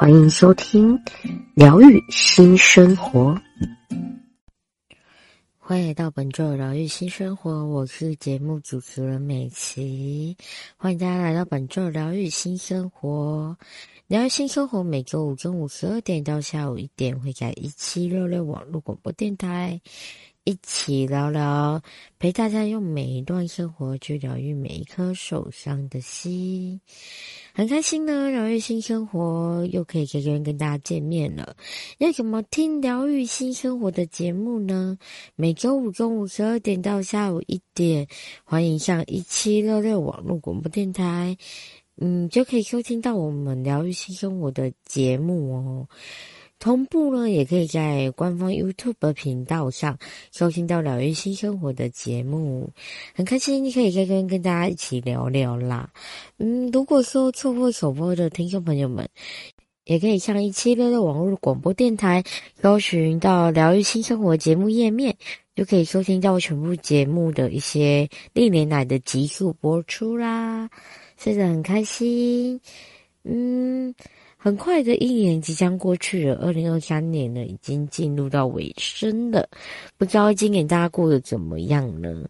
欢迎收听疗愈新生活，欢迎到本周的疗愈新生活，我是节目主持人美琪，欢迎大家来到本周疗愈新生活。疗愈新生活每周五中午十二点到下午一点会在一七六六网络广播电台。一起聊聊，陪大家用每一段生活去疗愈每一颗受伤的心，很开心呢。疗愈新生活又可以跟人跟大家见面了。要怎么听疗愈新生活的节目呢？每周五中午十二点到下午一点，欢迎上一七六六网络广播电台，嗯，就可以收听到我们疗愈新生活的节目哦。同步呢，也可以在官方 YouTube 频道上收听到疗愈新生活的节目，很开心可以跟跟跟大家一起聊聊啦。嗯，如果说错过首播的听众朋友们，也可以上一七六六网络广播电台，搜寻到疗愈新生活节目页面，就可以收听到全部节目的一些历年来的集数播出啦，真的，很开心。嗯。很快的一年即将过去了，二零二三年呢已经进入到尾声了。不知道今年大家过得怎么样呢？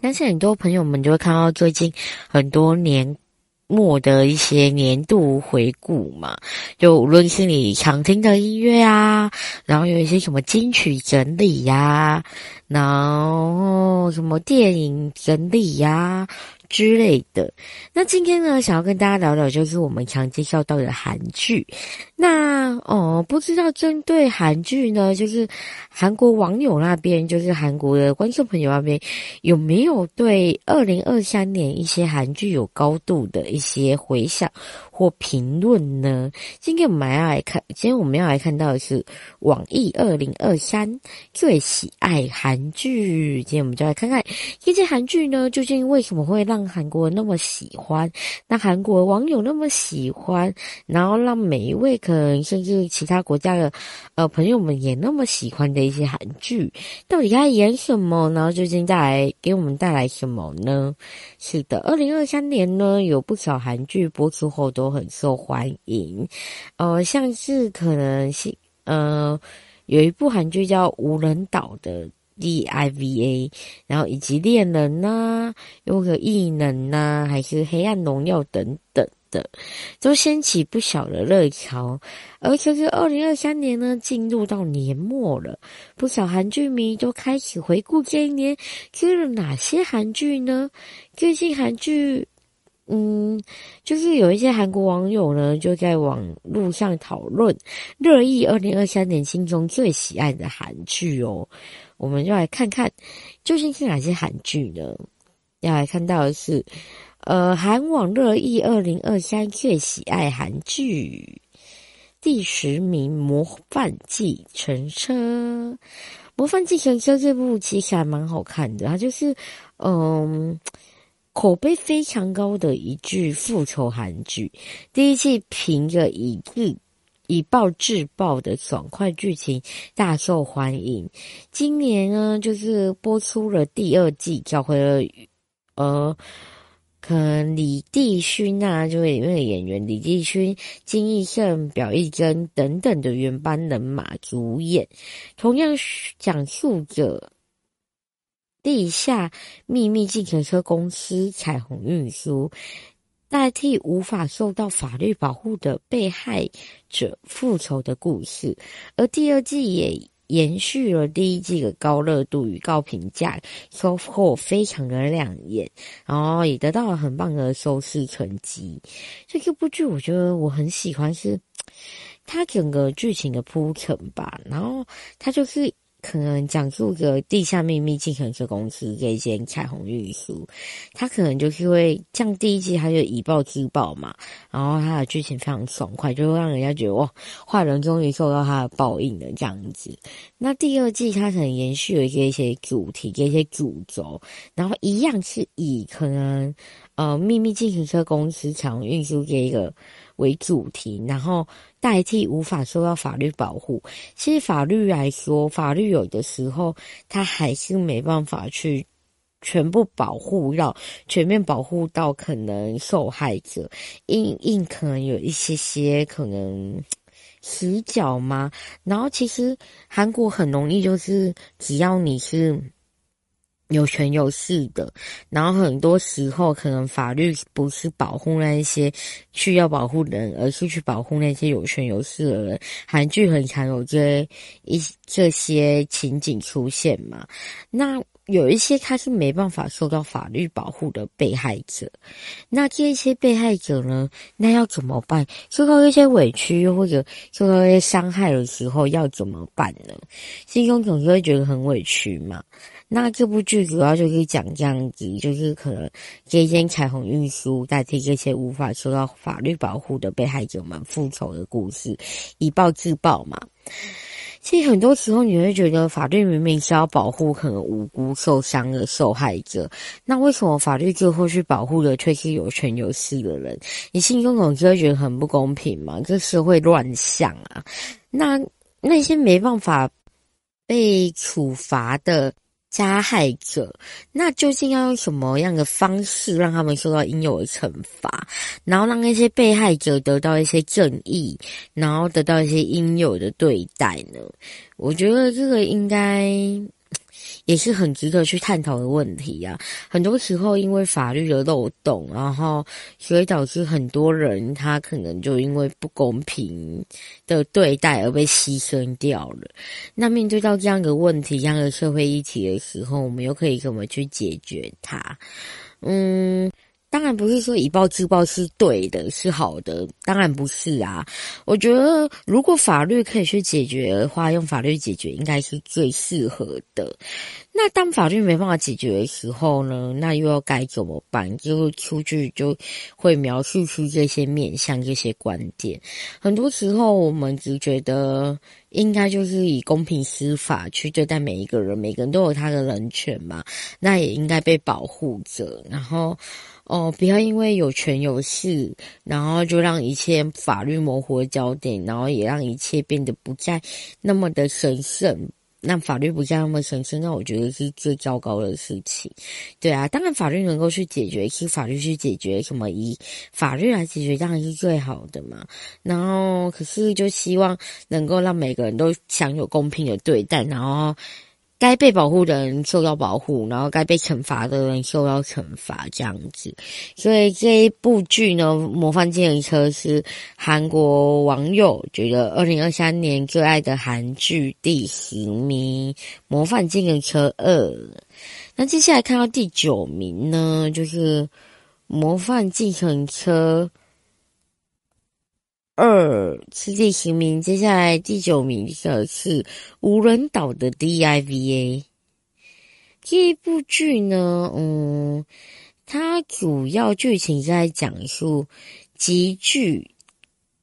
相信很多朋友们就会看到最近很多年末的一些年度回顾嘛，就无论是你常听的音乐啊，然后有一些什么金曲整理呀、然后什么电影整理呀、之类的。那今天呢，想要跟大家聊聊，就是我们常介绍到的韩剧。那哦，不知道针对韩剧呢，就是韩国网友那边，就是韩国的观众朋友那边，有没有对二零二三年一些韩剧有高度的一些回想或评论呢？今天我们要来看，今天我们要来看到的是网易二零二三最喜爱韩剧。今天我们就来看看这些韩剧呢，究竟为什么会让韩国人那么喜欢，那韩国网友那么喜欢，然后让每一位可能甚至其他国家的呃朋友们也那么喜欢的一些韩剧，到底在演什么？然后究竟带来给我们带来什么呢？是的，二零二三年呢，有不少韩剧播出后都很受欢迎，呃，像是可能是呃有一部韩剧叫《无人岛》的。D.I.V.A，然后以及恋人呐、有个异能呐、还是黑暗荣耀等等的，都掀起不小的热潮。而且是二零二三年呢，进入到年末了，不少韩剧迷都开始回顾这一年追了哪些韩剧呢？最近韩剧，嗯，就是有一些韩国网友呢，就在网络上讨论热议二零二三年心中最喜爱的韩剧哦。我们就来看看究竟是哪些韩剧呢？要来看到的是，呃，韩网热议二零二三最喜爱韩剧第十名《模范计程车》。《模范计程车》这部其实还蛮好看的，它就是嗯口碑非常高的一句复仇韩剧。第一季凭着一日。以暴制暴的爽快剧情大受欢迎。今年呢，就是播出了第二季，找回了呃，可能李帝勋啊，就是里面的演员李帝勋、金义圣、表义珍等等的原班人马主演，同样讲述着地下秘密计程车公司彩虹运输。代替无法受到法律保护的被害者复仇的故事，而第二季也延续了第一季的高热度与高评价，收获非常的亮眼，然后也得到了很棒的收视成绩。所以这部剧我觉得我很喜欢，是它整个剧情的铺陈吧，然后它就是可能讲述个地下秘密计程车公司这一间彩虹运输，它可能就是会像第一季它就以暴制暴嘛，然后它的剧情非常爽快，就会让人家觉得哇，坏人终于受到他的报应了这样子。那第二季它可能延续了一些主题，一些主轴，然后一样是以可能呃秘密计程车公司彩虹运输这一个为主题，然后代替无法受到法律保护。其实法律来说，法律有的时候它还是没办法去全部保护到全面保护到可能受害者，因因可能有一些些可能死角嘛。然后其实韩国很容易，就是只要你是。有权有势的，然后很多时候可能法律不是保护那一些需要保护的人，而是去保护那些有权有势的人。韩剧很常有这一这些情景出现嘛。那有一些他是没办法受到法律保护的被害者，那这些被害者呢，那要怎么办？受到一些委屈或者受到一些伤害的时候要怎么办呢？心中总是会觉得很委屈嘛。那这部剧主要就是讲这样子，就是可能这间彩虹运输代替这些无法受到法律保护的被害者们复仇的故事，以暴制暴嘛。其实很多时候你会觉得，法律明明是要保护可能无辜受伤的受害者，那为什么法律最后去保护的却是有权有势的人？你心中总是会觉得很不公平嘛？这社会乱象啊！那那些没办法被处罚的。加害者，那究竟要用什么样的方式让他们受到应有的惩罚，然后让那些被害者得到一些正义，然后得到一些应有的对待呢？我觉得这个应该。也是很值得去探讨的问题、啊。很多时候，因为法律的漏洞，然后所以导致很多人他可能就因为不公平的对待而被牺牲掉了。那面对到这样的问题、这样的社会议题的时候，我们又可以怎么去解决它？嗯。当然不是说以暴制暴是对的，是好的，当然不是啊。我觉得如果法律可以去解决的话，用法律解决应该是最适合的。那当法律没办法解决的时候呢？那又要该怎么办？就出去就会描述出这些面向、这些观点。很多时候我们只觉得应该就是以公平司法去对待每一个人，每个人都有他的人权嘛，那也应该被保护着。然后。哦，不要因为有权有势，然后就让一切法律模糊的焦点，然后也让一切变得不再那么的神圣，让法律不再那么神圣，那我觉得是最糟糕的事情。对啊，当然法律能够去解决，是法律去解决什么，以法律来解决当然是最好的嘛。然后，可是就希望能够让每个人都享有公平的对待，然后。该被保护的人受到保护，然后该被惩罚的人受到惩罚，这样子。所以这一部剧呢，《模范计程车》是韩国网友觉得二零二三年最爱的韩剧第十名，《模范计程车二》。那接下来看到第九名呢，就是《模范计程车》。二是第十名，接下来第九名的是无人岛的 DIVA。这一部剧呢，嗯，它主要剧情在讲述极具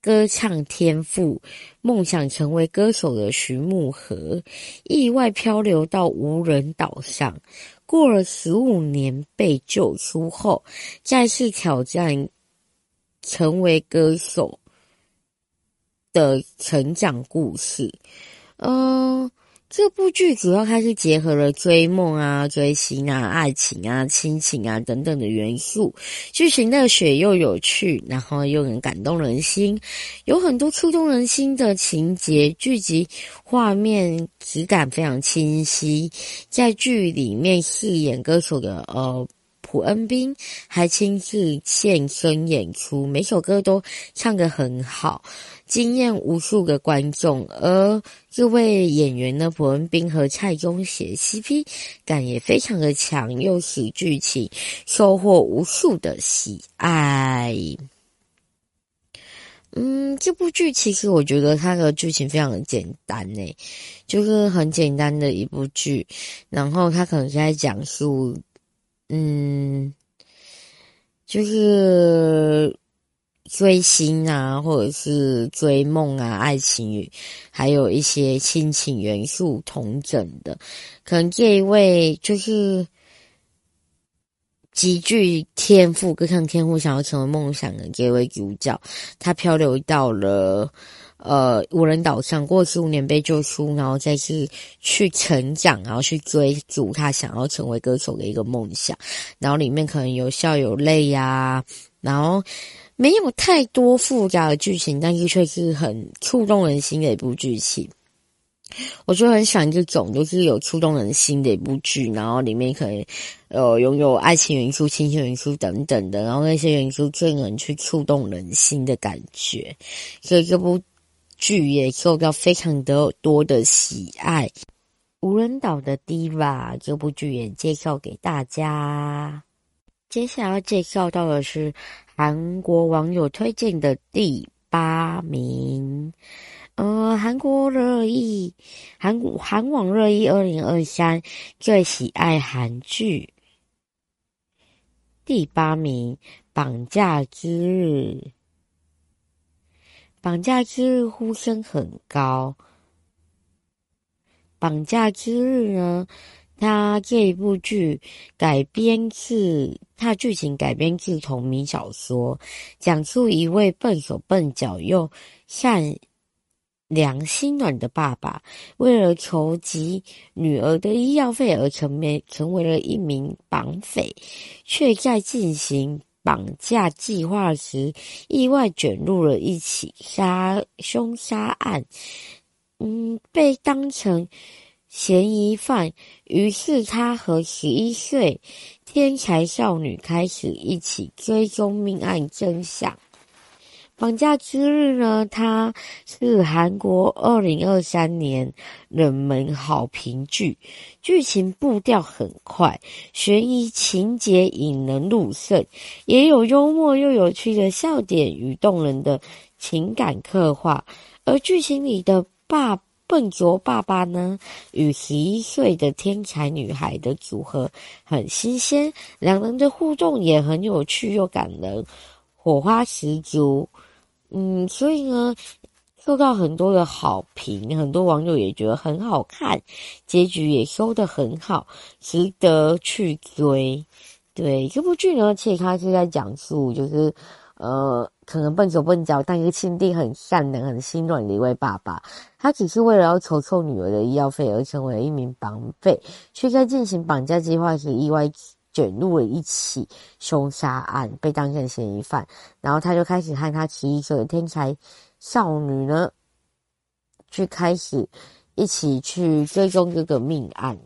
歌唱天赋、梦想成为歌手的徐木和，意外漂流到无人岛上，过了十五年被救出后，再次挑战成为歌手。的成长故事，嗯、这部剧主要开始结合了追梦啊、追星啊、爱情啊、亲情啊等等的元素，剧情热血又有趣，然后又能感动人心，有很多触动人心的情节，剧集画面质感非常清晰，在剧里面饰演歌手的呃。朴恩斌还亲自现身演出，每首歌都唱得很好，惊艳无数个观众。而这位演员呢，朴恩斌和蔡宗协 CP 感也非常的强，又使剧情收获无数的喜爱。嗯，这部剧其实我觉得它的剧情非常的简单诶，就是很简单的一部剧，然后它可能是在讲述，嗯，就是追星啊，或者是追梦啊，爱情还有一些亲情元素同整的，可能这一位就是。极具天赋，各项天赋，想要成为梦想的这位主角，他漂流到了呃无人岛上，过十五年被救出，然后再次去成长，然后去追逐他想要成为歌手的一个梦想。然后里面可能有笑有泪呀、然后没有太多复杂的剧情，但是却是很触动人心的一部剧情。我就很喜欢这种，就是有触动人心的一部剧，然后里面可能呃拥有爱情元素、亲情元素等等的，然后那些元素最能去触动人心的感觉，所以这部剧也受到非常的多的喜爱。无人岛的 Diva 这部剧也介绍给大家。接下来要介绍到的是韩国网友推荐的第八名。呃，韩国热议，韩国韩网热议二零二三最喜爱韩剧第八名，《绑架之日》。绑架之日呼声很高。绑架之日呢，它这一部剧改编自，它剧情改编自同名小说，讲述一位笨手笨脚又善。良心软的爸爸，为了筹集女儿的医药费而成为成为了一名绑匪，却在进行绑架计划时意外卷入了一起杀凶杀案，嗯，被当成嫌疑犯。于是他和十一岁天才少女开始一起追踪命案真相。绑架之日呢，它是韩国二零二三年冷门好评剧，剧情步调很快，悬疑情节引人入胜，也有幽默又有趣的笑点与动人的情感刻画。而剧情里的爸笨拙爸爸呢，与十一岁的天才女孩的组合很新鲜，两人的互动也很有趣又感人，火花十足。嗯，所以呢，受到很多的好评，很多网友也觉得很好看，结局也收得很好，值得去追。对，这部剧呢，其实它是在讲述，就是呃，可能笨手笨脚，但是心地很善良、很心软的一位爸爸，他只是为了要筹措女儿的医药费而成为了一名绑匪，却在进行绑架计划时意外。卷入了一起凶杀案，被当成嫌疑犯，然后他就开始和他十一岁的天才少女呢，去开始一起去追踪这个命案。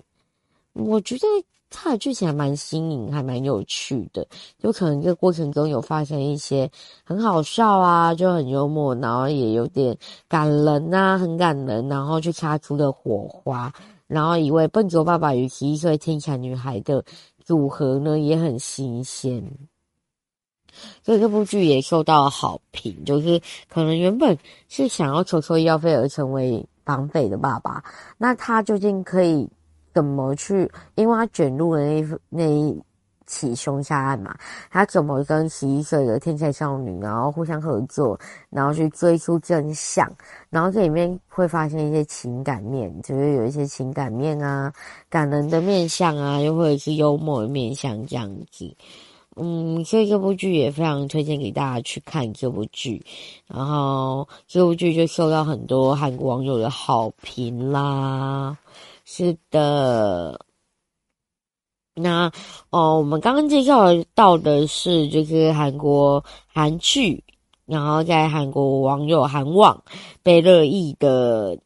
我觉得他的剧情还蛮新颖，还蛮有趣的，就可能这个过程中有发生一些很好笑啊，就很幽默，然后也有点感人啊，很感人，然后去擦出了火花，然后一位笨拙爸爸与十一岁天才女孩的。组合呢也很新鲜，所以这部剧也受到好评。就是可能原本是想要筹措医药费而成为绑匪的爸爸，那他究竟可以怎么去？因为他卷入了那那一起凶杀案嘛，他怎么跟十一岁的天才少女，然后互相合作，然后去追出真相，然后这里面会发现一些情感面，就是有一些情感面啊，感人的面相啊，又或者是幽默的面相这样子。嗯，所以这部剧也非常推荐给大家去看这部剧，然后这部剧就受到很多韩国网友的好评啦。是的。那哦，我们刚刚介绍到的是就是韩国韩剧，然后在韩国网友韩网被热议的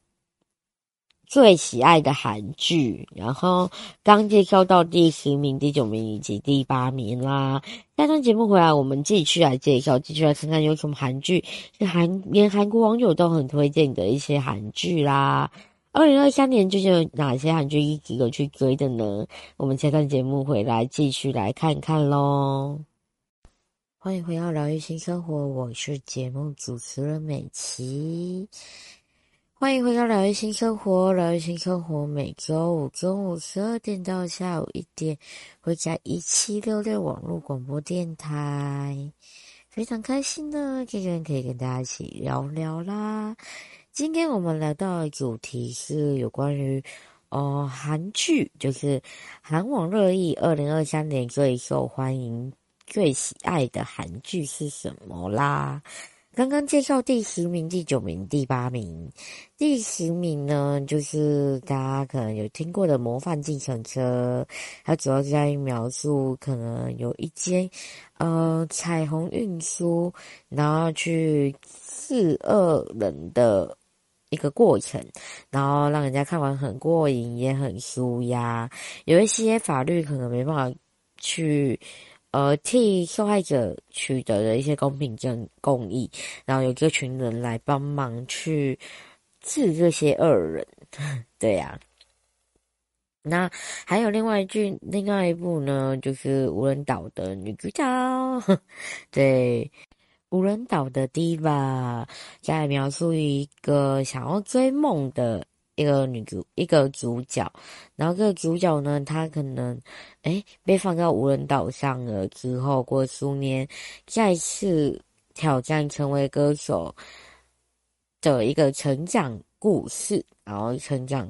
最喜爱的韩剧，然后刚介绍到第十名、第九名以及第八名啦。下段节目回来，我们继续来介绍，继续来看看有什么韩剧是韩连韩国网友都很推荐的一些韩剧啦。二零二三年究竟有哪些韩剧一直有去追的呢？我们下段节目回来继续来看看喽。欢迎回到疗愈新生活，我是节目主持人美琪。欢迎回到疗愈新生活，疗愈新生活每周五中午十二点到下午一点，会在一七六六网络广播电台。非常开心呢，今天可以跟大家一起聊聊啦。今天我们来到的主题是有关于呃韩剧，就是韩网热议，二零二三年最受欢迎。最喜爱的韩剧是什么啦？刚刚介绍第十名、第九名、第八名。第十名呢，就是大家可能有听过的《模范计程车》，它主要是在于描述可能有一间呃彩虹运输，然后去试恶人的一个过程，然后让人家看完很过瘾，也很舒压。有一些法律可能没办法去。呃，替受害者取得的一些公平正公义，然后有这群人来帮忙去治这些恶人，对呀、那还有另外一句，另外一部呢，就是无人岛的女主角，对，无人岛的 Diva，在描述一个想要追梦的。一个女主，一个主角，然后这个主角呢，她可能，诶被放到无人岛上了之后，过数年再次挑战成为歌手的一个成长故事，然后成长，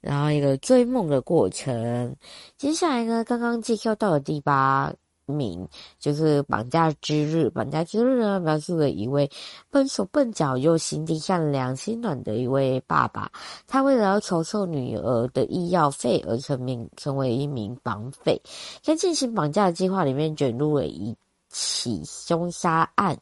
然后一个追梦的过程。接下来呢，刚刚介绍到的第八。名就是绑架之日，绑架之日呢，描述了一位笨手笨脚又心地善良、心软的一位爸爸。他为了要筹措女儿的医药费而成名，成为一名绑匪，在进行绑架的计划里面卷入了一。起凶杀案，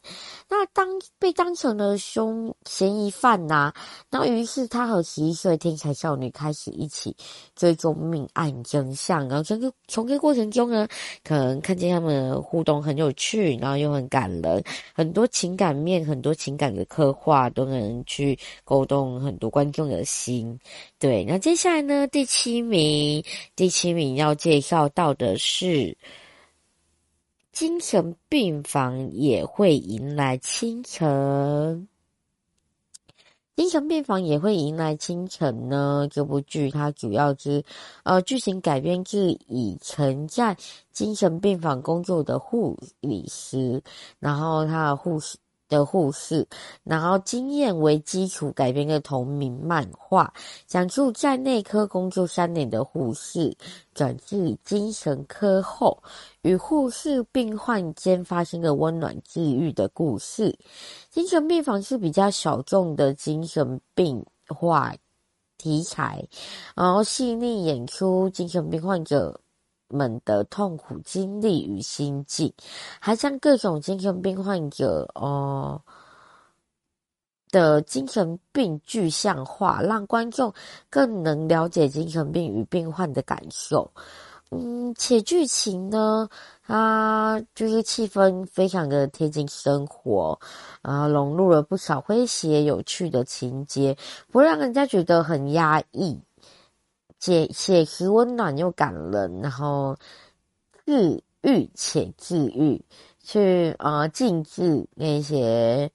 那当被当成了凶嫌疑犯呐、啊，那于是他和十一岁天才少女开始一起追踪命案真相，然后整个从这个过程中呢，可能看见他们互动很有趣，然后又很感人，很多情感面，很多情感的刻画都能去勾动很多观众的心。对，那接下来呢，第七名，第七名要介绍到的是。精神病房也会迎来清晨。精神病房也会迎来清晨呢？这部剧它主要是，呃，剧情改编自以曾在精神病房工作的护理师，然后他的护士。的护士，然后经验为基础改编的同名漫画，讲述在内科工作三年的护士转至精神科后，与护士病患间发生的温暖治愈的故事。精神病房是比较小众的精神病化题材，然后细腻演出精神病患者们的痛苦经历与心境，还将各种精神病患者哦的精神病具象化，让观众更能了解精神病与病患的感受。嗯，且剧情呢，它就是气氛非常的贴近生活，啊，融入了不少诙谐有趣的情节，不会让人家觉得很压抑。写写实温暖又感人，然后治愈且治愈，去呃静置那些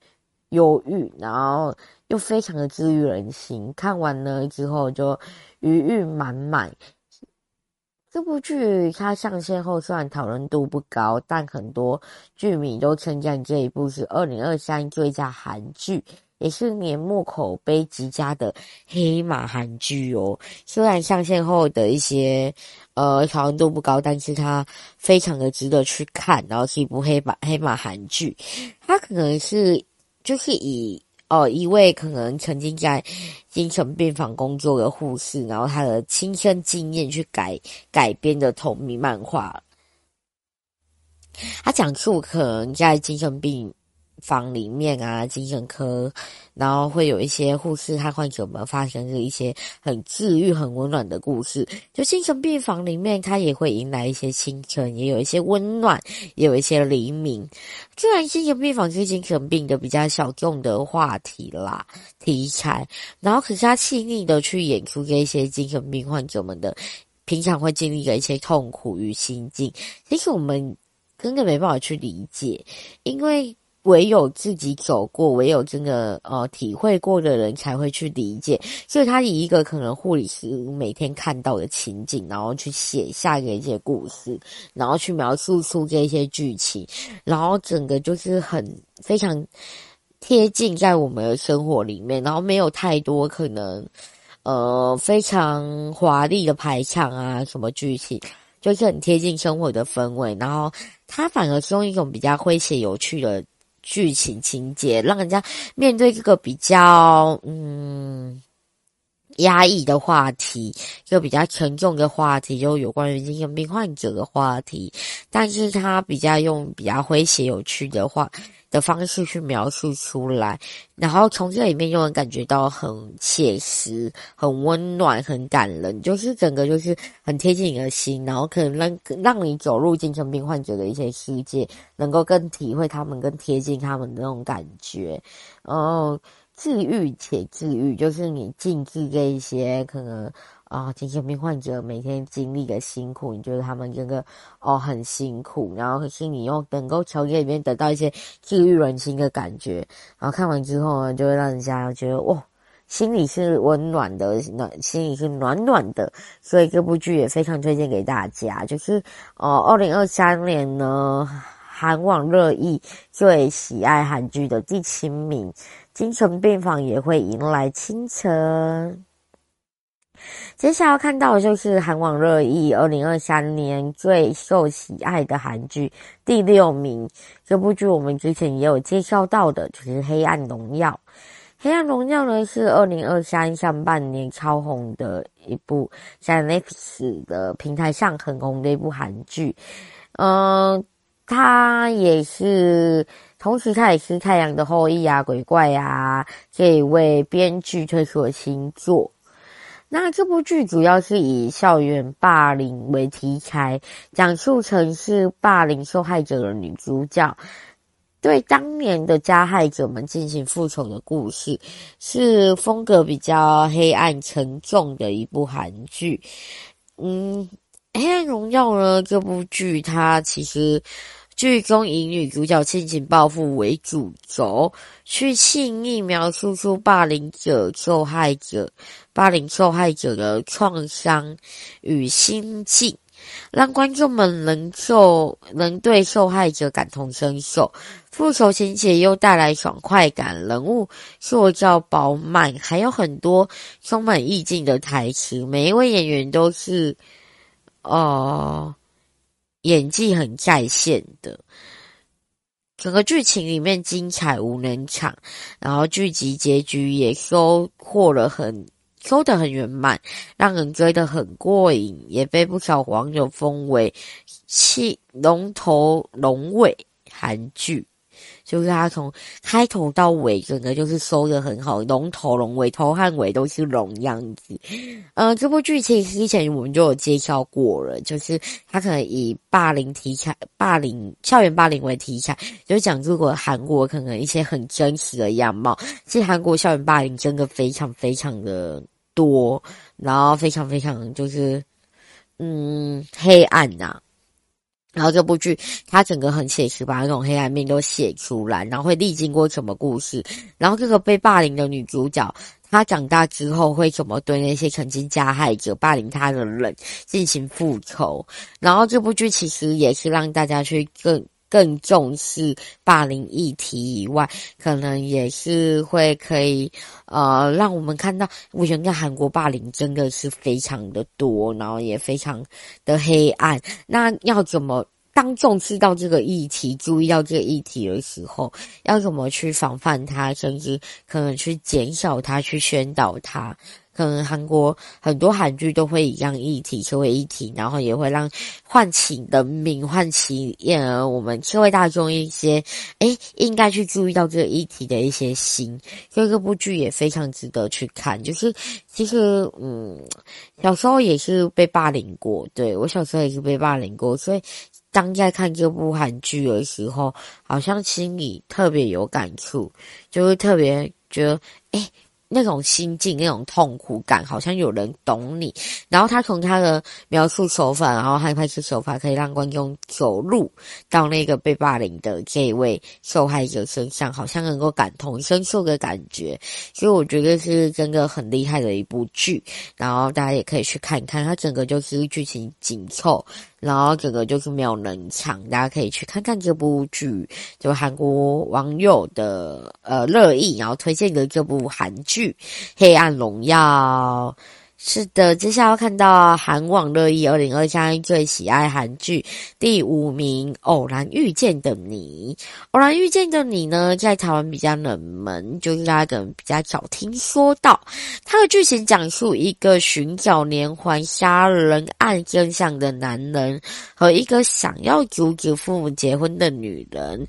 忧郁，然后又非常的治愈人心。看完了之后就余韵满满。这部剧它上线后虽然讨论度不高，但很多剧迷都称赞这一部是二零二三最佳韩剧。也是年末口碑极佳的黑马韩剧哦。虽然上线后的一些呃讨论度不高，但是它非常的值得去看。然后是一部黑马黑马韩剧，它可能是就是以呃一位可能曾经在精神病房工作的护士，然后他的亲身经验去改改编的同名漫画。他讲述可能在精神病。房里面啊，精神科，然后会有一些护士和患者们发生着一些很治愈、很温暖的故事。就精神病房里面，它也会迎来一些清晨，也有一些温暖，也有一些黎明。虽然精神病房是精神病的比较小众的话题啦，题材，然后可是它细腻的去演出这一些精神病患者们的平常会经历的一些痛苦与心境。其实我们。真的没办法去理解，因为。唯有自己走过，唯有真的呃体会过的人才会去理解。所以他以一个可能护理师每天看到的情景，然后去写下一些故事，然后去描述出这些剧情，然后整个就是很非常贴近在我们的生活里面，然后没有太多可能呃非常华丽的排场啊什么剧情，就是很贴近生活的氛围。然后他反而是用一种比较诙谐有趣的。剧情情节让人家面对这个比较嗯压抑的话题，一个比较沉重的话题，就有关于精神病患者的话题，但是他比较用比较诙谐有趣的话。的方式去描述出来，然后从这里面又能感觉到很写实、很温暖、很感人，就是整个就是很贴近你的心，然后可能让让你走入精神病患者的一些世界，能够更体会他们、更贴近他们的那种感觉，然后治愈且治愈，就是你静置这一些可能。啊，精神病患者每天经历的辛苦，你觉得他们真的哦很辛苦，然后可是你又能够从这里面得到一些治愈人心的感觉，然后看完之后呢，就会让人家觉得哇，心里是温暖的，暖心里是暖暖的，所以这部剧也非常推荐给大家。就是哦，二零二三年呢，韩网热议最喜爱韩剧的第七名，精神病房也会迎来清晨。接下来要看到的就是韩网热议二零二三年最受喜爱的韩剧第六名。这部剧我们之前也有介绍到的，就是《黑暗荣耀》。《黑暗荣耀》呢是二零二三上半年超红的一部，在 Netflix 的平台上很红的一部韩剧。嗯、呃，它也是，同时它也是《太阳的后裔》啊，《鬼怪》啊这一位编剧推出的新作。那这部剧主要是以校园霸凌为题材，讲述成是霸凌受害者的女主角对当年的加害者们进行复仇的故事，是风格比较黑暗沉重的一部韩剧。嗯，《黑暗荣耀》呢，这部剧它其实。剧中以女主角亲情报复为主轴，去细腻描述出霸凌者、受害者、八零受害者的创伤与心境，让观众们能受能对受害者感同身受。复仇情节又带来爽快感，人物塑造饱满，还有很多充满意境的台词。每一位演员都是，哦。演技很在线的，整个剧情里面精彩无人场，然后剧集结局也收获了很收得很圆满，让人追得很过瘾，也被不少网友封为“气龙头龙尾”韩剧。就是他从开头到尾，整个就是收的很好，龙头龙尾，头和尾都是龙样子。呃，这部剧其实之前我们就有介绍过了，就是他可能以霸凌题材、霸凌校园霸凌为题材，就讲如果韩国可能一些很真实的样貌。其实韩国校园霸凌真的非常非常的多，然后非常非常就是嗯黑暗呐、然后这部剧，它整个很写实，把那种黑暗面都写出来，然后会历经过什么故事，然后这个被霸凌的女主角，她长大之后会怎么对那些曾经加害者、霸凌她的人进行复仇。然后这部剧其实也是让大家去更更重视霸凌议题以外，可能也是会可以呃让我们看到，我觉得韩国霸凌真的是非常的多，然后也非常的黑暗。那要怎么？当重视到这个议题，注意到这个议题的时候，要怎么去防范它，甚至可能去减少它，去宣导它。可能韩国很多韩剧都会以这样议题作为议题，然后也会让唤起人民、唤起呃我们社会大众一些诶应该去注意到这个议题的一些心。所以这部剧也非常值得去看。就是其实嗯，小时候也是被霸凌过，对，我小时候也是被霸凌过，所以。当在看这部韩剧的时候，好像心里特别有感触，就会特别觉得，诶，那种心境，那种痛苦感，好像有人懂你。然后他从他的描述手法，然后还拍摄手法，可以让观众走入到那个被霸凌的这一位受害者身上，好像能够感同身受的感觉。所以我觉得是真的很厉害的一部剧。然后大家也可以去看一看，它整个就是剧情紧凑，然后整个就是没有冷场，大家可以去看看这部剧，就韩国网友的呃热议，然后推荐的这部韩剧。《黑暗荣耀》是的，接下来要看到韩网热议二零二三最喜爱韩剧第五名《偶然遇见的你》。《偶然遇见的你》呢，在台湾比较冷门，就是大家可能比较少听说到。它的剧情讲述一个寻找连环杀人案真相的男人和一个想要阻止父母结婚的女人。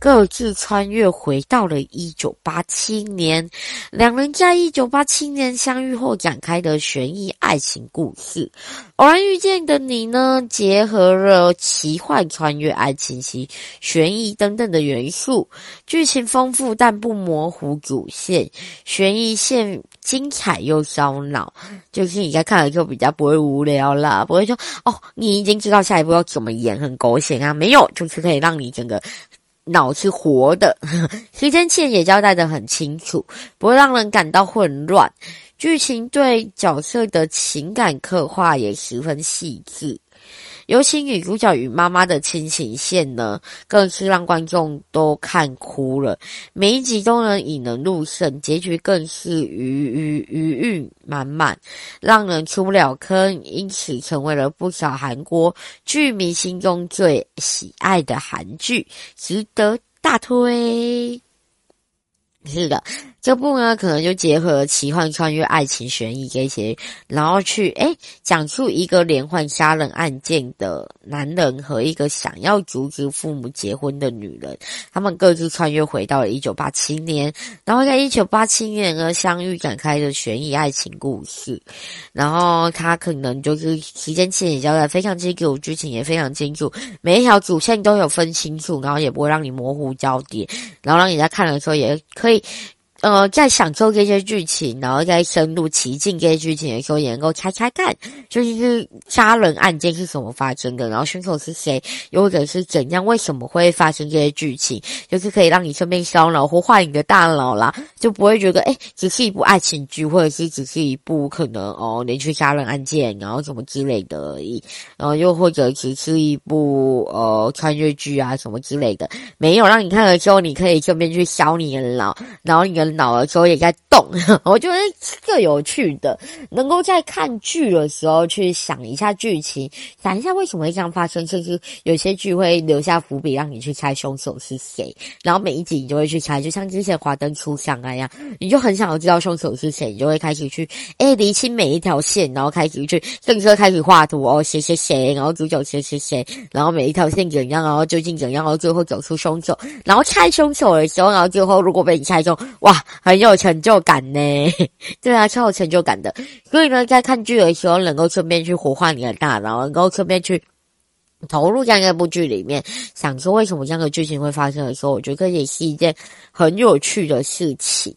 各自穿越回到了一九八七年，两人在一九八七年相遇后展开的悬疑爱情故事。偶然遇见的你呢，结合了奇幻、穿越、爱情、及悬疑等等的元素，剧情丰富但不模糊主线，悬疑线精彩又烧脑，就是你在看了之后比较不会无聊啦，不会说哦，你已经知道下一步要怎么演，很狗血啊，没有，就是可以让你整个。脑是活的，时间线也交代的很清楚，不会让人感到混乱。剧情对角色的情感刻画也十分细致。尤其女主角与妈妈的亲情线呢，更是让观众都看哭了。每一集都能引人入胜，结局更是余余余韵满满，让人出不了坑，因此成为了不少韩国剧迷心中最喜爱的韩剧，值得大推。是的。这部呢，可能就结合奇幻、穿越、爱情、悬疑这些，然后去哎讲述一个连环杀人案件的男人和一个想要阻止父母结婚的女人，他们各自穿越回到了一九八七年，然后在一九八七年呢相遇展开的悬疑爱情故事，然后他可能就是时间线也交代非常清楚，剧情也非常清楚，每一条主线都有分清楚，然后也不会让你模糊焦点，然后让你在看的时候也可以。呃，在享受这些剧情，然后在深入其境这些剧情的时候，也能够猜猜看，就是杀人案件是怎么发生的，然后凶手是谁，又或者是怎样，为什么会发生这些剧情，就是可以让你顺便烧脑或坏你的大脑啦，就不会觉得诶只是一部爱情剧，或者是只是一部可能哦连续杀人案件，然后什么之类的而已，然后又或者只是一部呃穿越剧啊什么之类的，没有让你看了之后，你可以顺便去烧你的脑，然后你的。脑的时候也在动，我觉得特有趣的，能够在看剧的时候去想一下剧情，想一下为什么会这样发生，甚至有些剧会留下伏笔让你去猜凶手是谁，然后每一集你就会去猜，就像之前华灯初上那样，你就很想要知道凶手是谁，你就会开始去哎厘清每一条线，然后开始去甚至开始画图哦，谁谁谁，然后主角谁谁谁，然后每一条线怎样，然后究竟怎样，然后最后找出凶手，然后猜凶手的时候，然后最后如果被你猜中，哇！很有成就感呢，对啊，超有成就感的。所以呢，在看剧的时候，能够顺便去活化你的大脑，能够顺便去投入在那部剧里面，想说为什么这样的剧情会发生的时候，我觉得也是一件很有趣的事情。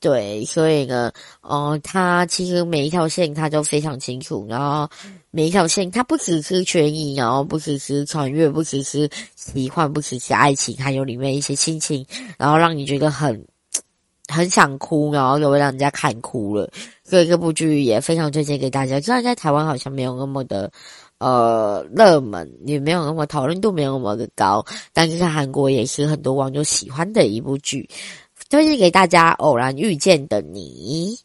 对，所以呢，呃，他其实每一条线他都非常清楚，然后每一条线他不只是悬疑，然后不只是穿越，不只是奇幻，不只是爱情，还有里面一些亲情，然后让你觉得很。很想哭，然后就会让人家看哭了，所以这部剧也非常推荐给大家。虽然在台湾好像没有那么的呃热门，也没有那么讨论度没有那么的高，但是在韩国也是很多网友喜欢的一部剧，推荐给大家。偶然遇见的你，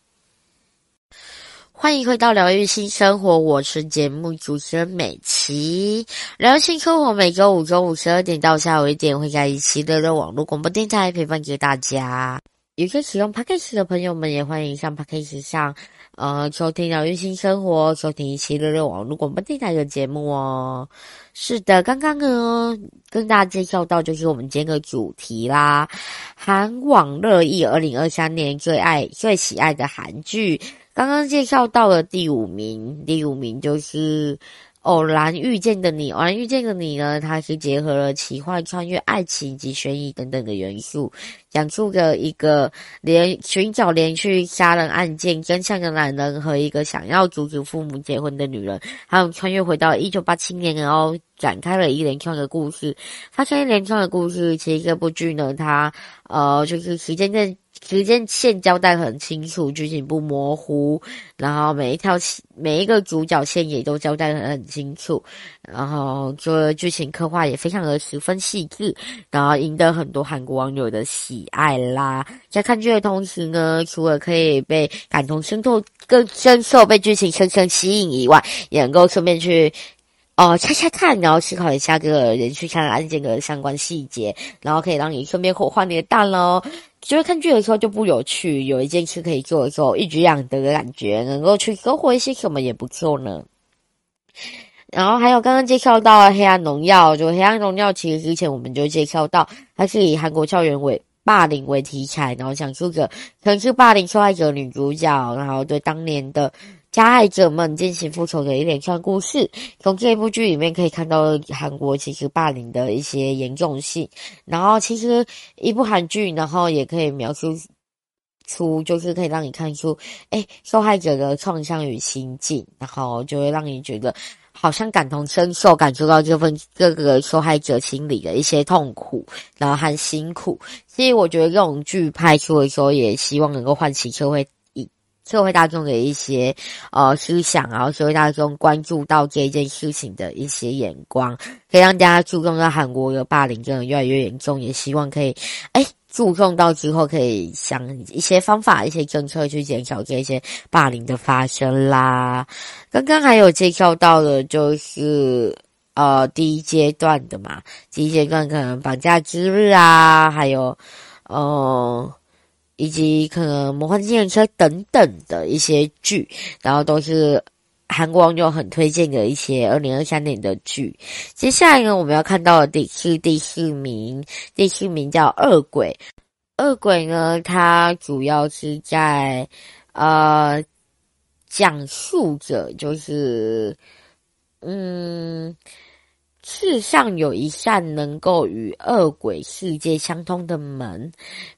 欢迎回到疗愈新生活，我是节目主持人美琪。疗愈新生活每周五中午十二点到下午一点会在一期的的网络广播电台陪伴给大家。有些使用 Podcast 的朋友们也欢迎上 Podcast 上，呃，收听疗愈新生活，收听一期的热网络广播电台的节目哦。是的，刚刚呢跟大家介绍到就是我们今天的主题啦，韩网热议二零二三年最爱最喜爱的韩剧。刚刚介绍到了第五名，第五名就是偶然遇见的你，偶然遇见的你呢，它是结合了奇幻、穿越、爱情及悬疑等等的元素，讲述了一个连寻找连续杀人案件真相的男人和一个想要阻止父母结婚的女人，还有穿越回到一九八七年，然后展开了一连串的故事。发生一连串的故事，其实这部剧呢，它呃就是时间线。时间线交代很清楚，剧情不模糊，然后每一条每一个主角线也都交代得很清楚，然后就剧情刻画也非常的十分细致，然后赢得很多韩国网友的喜爱啦。在看剧的同时呢，除了可以被感同身受、更深受被剧情深深吸引以外，也能够顺便去哦猜猜看，然后思考一下这个人去杀人案件的相关细节，然后可以让你顺便活化你的蛋喽就是看剧的时候就不有趣，有一件事可以做的时候，一举两得的感觉，能够去收获一些什么也不错呢。然后还有刚刚介绍到《黑暗荣耀》，就《黑暗荣耀》其实之前我们就介绍到，它是以韩国校园为霸凌为题材，然后讲述着曾是霸凌受害者女主角，然后对当年的。加害者们进行复仇的一连串故事，从这部剧里面可以看到韩国其实霸凌的一些严重性。然后，其实一部韩剧，然后也可以描述出，就是可以让你看出，诶，受害者的创伤与心境，然后就会让你觉得好像感同身受，感受到这份各个受害者心里的一些痛苦，然后和辛苦。所以，我觉得这种剧拍出的时候，也希望能够唤起社会。社会大众的一些呃思想，然后社会大众关注到这件事情的一些眼光，可以让大家注重到韩国的霸凌真的越来越严重，也希望可以哎注重到之后可以想一些方法、一些政策去减少这些霸凌的发生啦。刚刚还有介绍到的就是呃第一阶段的嘛，第一阶段可能绑架之日啊，还有呃。以及可能魔幻计程车等等的一些剧，然后都是韩国网友很推荐的一些二零二三年的剧。接下来呢，我们要看到的是第四名，第四名叫《恶鬼》。恶鬼呢，它主要是在呃讲述着，就是嗯。世上有一扇能够与恶鬼世界相通的门，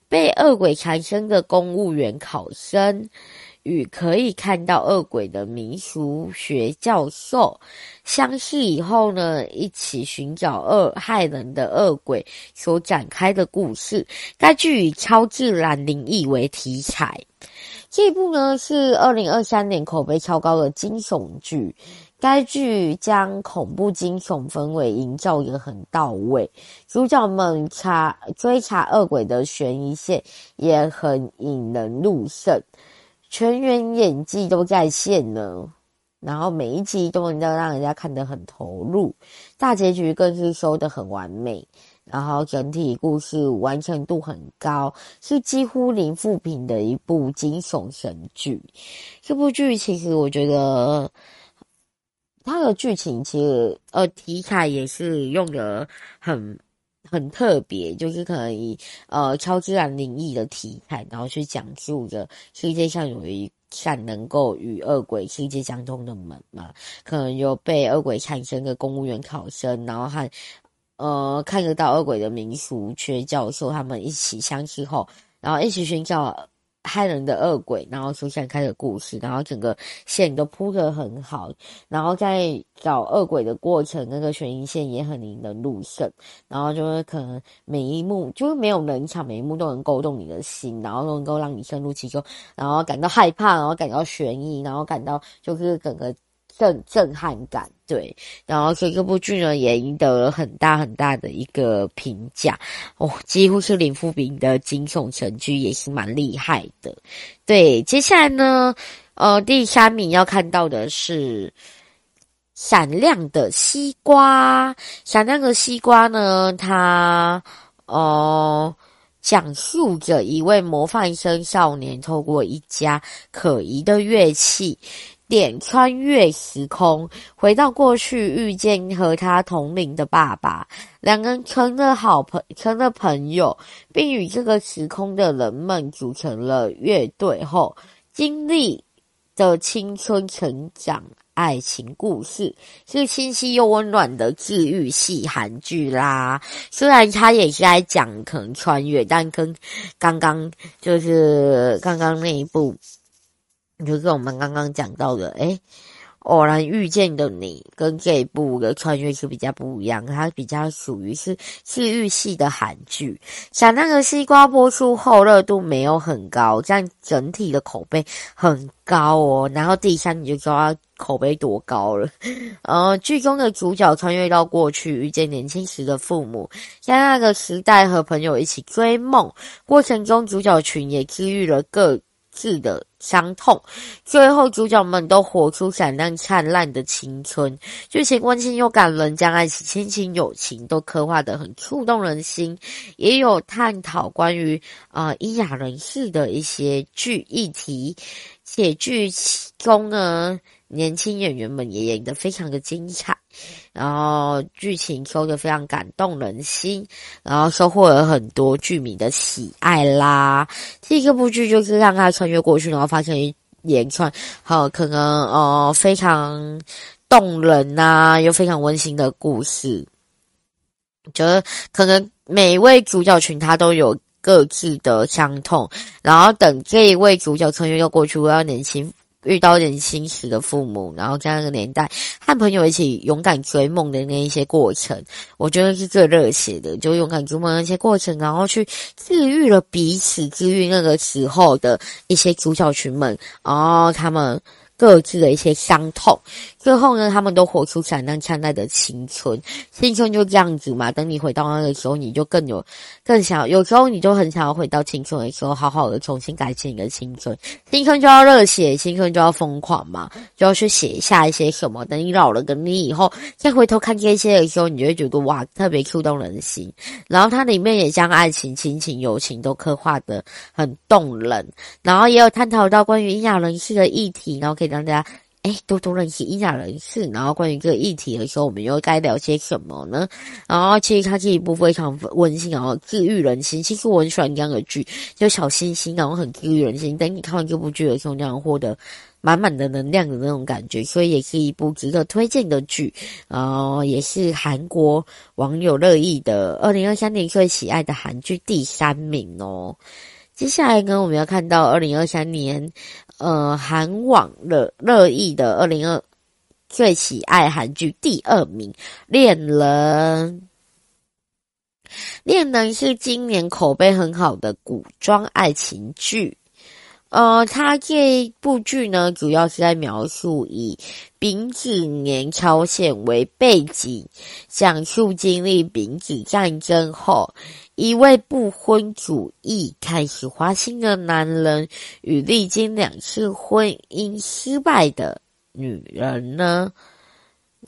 被恶鬼缠身的公务员考生与可以看到恶鬼的民俗学教授相识以后呢，一起寻找恶害人的恶鬼所展开的故事。该剧以超自然灵异为题材，这部呢是二零二三年口碑超高的惊悚剧。该剧将恐怖惊悚氛围营造得很到位，主角们查追查恶鬼的悬疑线也很引人入胜，全员演技都在线呢。然后每一集都能让人家看得很投入，大结局更是收得很完美。然后整体故事完成度很高，是几乎零负评的一部惊悚神剧。这部剧其实我觉得。它的剧情其实呃题材也是用的很很特别，就是可能以呃超自然灵异的题材，然后去讲述着世界上有一扇能够与恶鬼世界相通的门嘛，可能有被恶鬼缠身的公务员考生，然后和呃看得到恶鬼的民俗学教授他们一起相识后，然后一起寻找。害人的恶鬼，然后出现开的故事，然后整个线都铺得很好，然后在找恶鬼的过程，那个悬疑线也很引人入胜，然后就是可能每一幕就是没有冷场，每一幕都能勾动你的心，然后都能够让你深入其中，然后感到害怕，然后感到悬疑，然后感到就是整个。震震撼感，对，然后所以这部剧呢也赢得了很大很大的一个评价哦，几乎是林富平的惊悚神剧，也是蛮厉害的。对，接下来呢，呃，第三名要看到的是《闪亮的西瓜》。闪亮的西瓜呢，它呃讲述着一位模范生少年透过一家可疑的乐器。点穿越时空，回到过去，遇见和他同龄的爸爸，两人成了好朋，成了朋友，并与这个时空的人们组成了乐队后，经历的青春成长、爱情故事，是清晰又温暖的治愈系韩剧啦。虽然他也是在讲可能穿越，但跟刚刚就是刚刚那一部，就是我们刚刚讲到的，诶偶然遇见的你，跟这一部的穿越是比较不一样，它比较属于是治愈系的韩剧。像那个西瓜播出后热度没有很高，但整体的口碑很高哦。然后第三你就知道它口碑多高了。呃，剧中的主角穿越到过去，遇见年轻时的父母，在那个时代和朋友一起追梦过程中，主角群也治愈了各字的伤痛，最后主角们都活出闪亮灿烂的青春。剧情温馨又感人，将爱情、亲情、友情都刻画得很触动人心，也有探讨关于呃医亚人士的一些剧议题，且剧中呢。年轻演员们也演得非常的精彩，然后剧情收得非常感动人心，然后收获了很多剧迷的喜爱啦。这个部剧就是让他穿越过去，然后发现一连串好可能呃非常动人呐、啊，又非常温馨的故事。觉得可能每一位主角群他都有各自的伤痛，然后等这一位主角穿越又过去，我要年轻。遇到年轻时的父母，然后在那个年代和朋友一起勇敢追梦的那一些过程，我觉得是最热血的。就勇敢追梦那些过程，然后去治愈了彼此，治愈那个时候的一些主角群们，然后他们。各自的一些伤痛，最后呢，他们都活出闪亮灿烂的青春。青春就这样子嘛，等你回到那个时候，你就更有更想，有时候你就很想要回到青春的时候，好好的重新改写你的青春。青春就要热血，青春就要疯狂嘛，就要去写下一些什么。等你老了，等你以后再回头看这些的时候，你就会觉得哇，特别触动人心。然后它里面也将爱情、亲情、友情都刻画得很动人，然后也有探讨到关于阴阳人士的议题，然后可以。让大家哎多多认识一下人士，然后关于这个议题的时候，我们又该聊些什么呢？然后其实它这一部非常温馨，然后治愈人心。其实我很喜欢这样的剧，就小星星，然后很治愈人心。等你看完这部剧的时候，这样获得满满的能量的那种感觉，所以也是一部值得推荐的剧。然后也是韩国网友热议的二零二三年最喜爱的韩剧第三名哦。接下来呢，我们要看到二零二三年。呃，韩网热热议的二零二最喜爱韩剧第二名，《恋人》。《恋人》是今年口碑很好的古装爱情剧。呃，它这部剧呢，主要是在描述以丙子年朝鲜为背景，讲述经历丙子战争后。一位不婚主义开始花心的男人与历经两次婚姻失败的女人呢，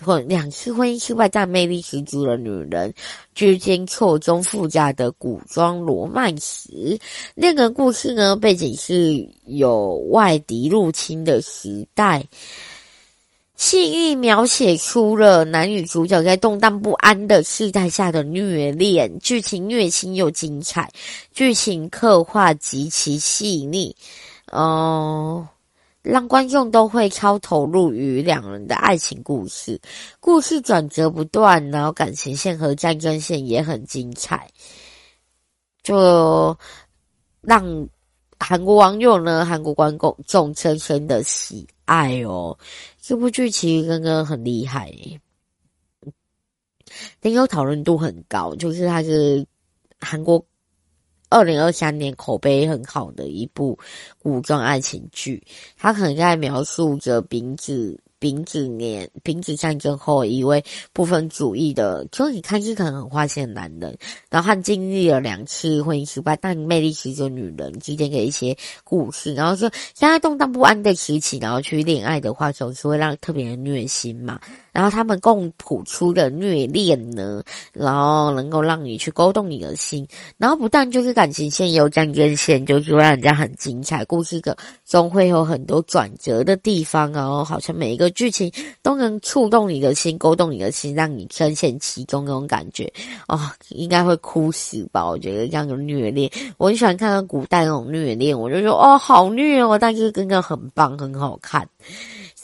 或两次婚姻失败但魅力十足的女人之间错综复杂的古装罗曼史。那个故事呢，背景是有外敌入侵的时代。细腻描写出了男女主角在动荡不安的世代下的虐恋，剧情虐心又精彩，剧情刻画极其细腻，哦，让观众都会超投入于两人的爱情故事，故事转折不断，然后感情线和战争线也很精彩，就让韩国网友呢，韩国观众众深深的喜爱哦。这部剧其实真的很厉害，但有讨论度很高，就是它是韩国二零二三年口碑很好的一部古装爱情剧，它可能在描述着名字。丙子年，丙子战争后，一位不分主义的，就你看是可能很花心的男人，然后他经历了两次婚姻失败，但魅力十足女人之间的一些故事，然后说现在动荡不安的时期，然后去恋爱的话，总是会让特别的虐心嘛。然后他们共谱出的虐恋呢，然后能够让你去勾动你的心，然后不但就是感情线，也有战争线，就是让人家很精彩。故事的总会有很多转折的地方哦，好像每一个剧情都能触动你的心，勾动你的心，让你深陷其中那种感觉哦，应该会哭死吧？我觉得这样的虐恋，我很喜欢看到古代那种虐恋，我就说哦，好虐哦，但是真的很棒，很好看。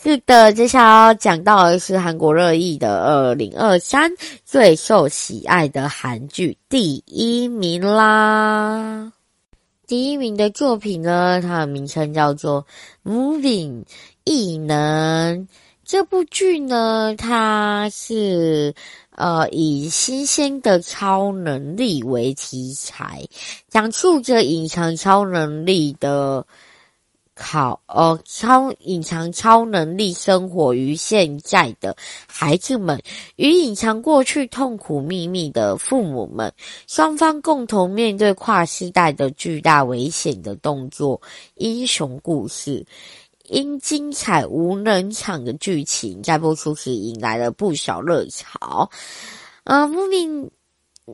是的，接下来要讲到的是韩国热议的二零二三最受喜爱的韩剧第一名啦。第一名的作品呢，它的名称叫做《Moving 异能》。这部剧呢，它是呃以新鲜的超能力为题材，讲述着隐藏超能力的。考呃超隐藏超能力生活于现在的孩子们与隐藏过去痛苦秘密的父母们，双方共同面对跨世代的巨大危险的动作英雄故事，因精彩无人场的剧情在播出时引来了不少热潮。呃木敏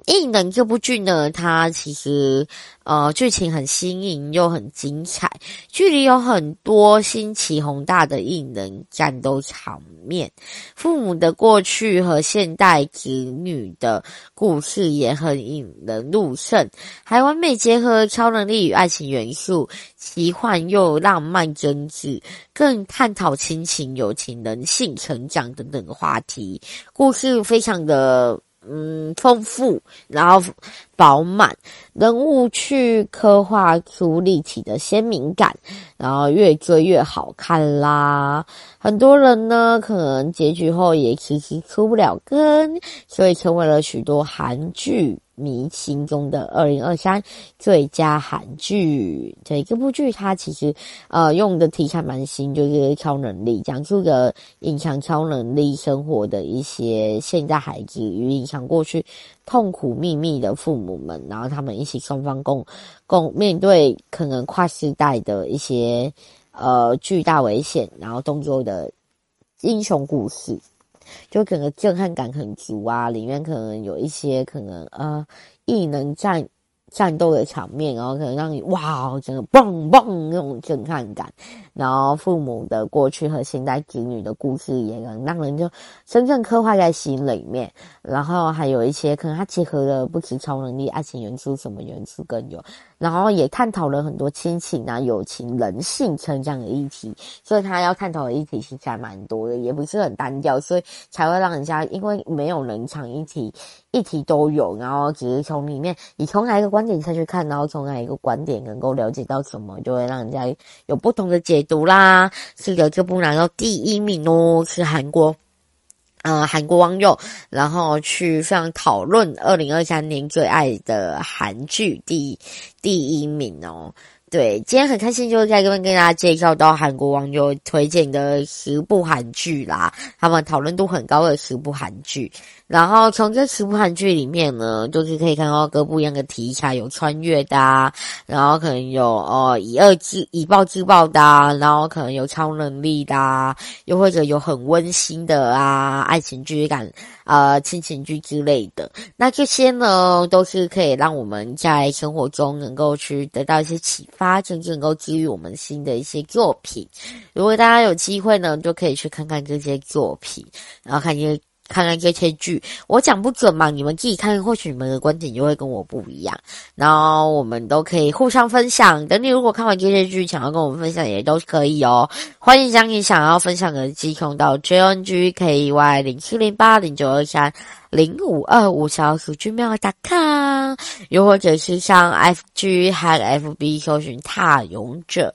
异能这部剧呢，它其实呃剧情很新颖又很精彩，剧里有很多新奇宏大的异能战斗场面，父母的过去和现代子女的故事也很引人入胜，还完美结合超能力与爱情元素，奇幻又浪漫真挚，更探讨亲情、友情、人性、成长等等的话题，故事非常的。嗯，丰富，然后饱满，人物去刻画出立体的鲜明感，然后越追越好看啦。很多人呢，可能结局后也其实出不了根，所以成为了许多韩剧迷心中的二零二三最佳韩剧，对，这部剧它其实呃用的题材蛮新，就是超能力，讲述着隐藏超能力生活的一些现在孩子与隐藏过去痛苦秘密的父母们，然后他们一起双方共共面对可能跨世代的一些呃巨大危险，然后动作的英雄故事。就整个震撼感很足啊，里面可能有一些可能呃异能战。战斗的场面，然后可能让你哇，整个蹦蹦那种震撼感，然后父母的过去和现代子女的故事也能让人就真正刻画在心里面。然后还有一些可能它结合了不止超能力、爱情元素，什么元素更有。然后也探讨了很多亲情啊、友情、人性成长的议题，所以他要探讨的议题其实还蛮多的，也不是很单调，所以才会让人家因为没有人场议题。议题都有，然后只是从里面，你从哪一个观点下去看，然后从哪一个观点能够了解到什么，就会让人家有不同的解读啦。是的，这部拿到第一名哦，是韩国，呃，韩国网友，然后去非常讨论二零二三年最爱的韩剧第第一名哦。对，今天很开心，就是在这边跟大家介绍到韩国网友推荐的十部韩剧啦，他们讨论度很高的十部韩剧。然后从这十部韩剧里面呢，就是可以看到各不一样的题材，有穿越的啊，然后可能有哦以恶制以暴制暴的啊，然后可能有超能力的啊，又或者有很温馨的啊，爱情剧感啊，亲情剧之类的。那这些呢，都是可以让我们在生活中能够去得到一些启发，甚至能够治愈我们心的一些作品。如果大家有机会呢，就可以去看看这些作品，然后看一些。看看这些剧，我讲不准嘛，你们自己看，或许你们的观点就会跟我不一样。然后我们都可以互相分享。等你如果看完这些剧，想要跟我们分享，也都可以哦。欢迎将你想要分享的寄送到 jngky 零七零八零九二三零五二五小鼠 gmail.com，又或者是上 FG 和 FB 搜寻踏勇者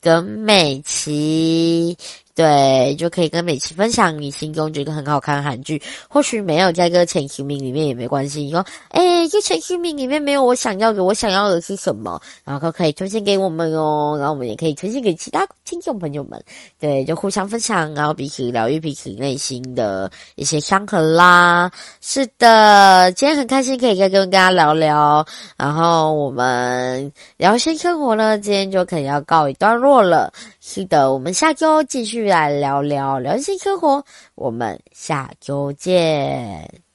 跟美琪。对，就可以跟美琪分享你心中觉得很好看的韩剧，或许没有在个前十名里面也没关系。你说，哎，这前十名里面没有我想要的，我想要的是什么？然后可以推荐给我们哦，然后我们也可以推荐给其他听众朋友们。对，就互相分享，然后彼此疗愈彼此内心的一些伤痕啦。是的，今天很开心可以再跟大家聊聊，然后我们聊新生活呢，今天就可以要告一段落了。是的，我们下周继续再聊聊聊性生活，我们下周见。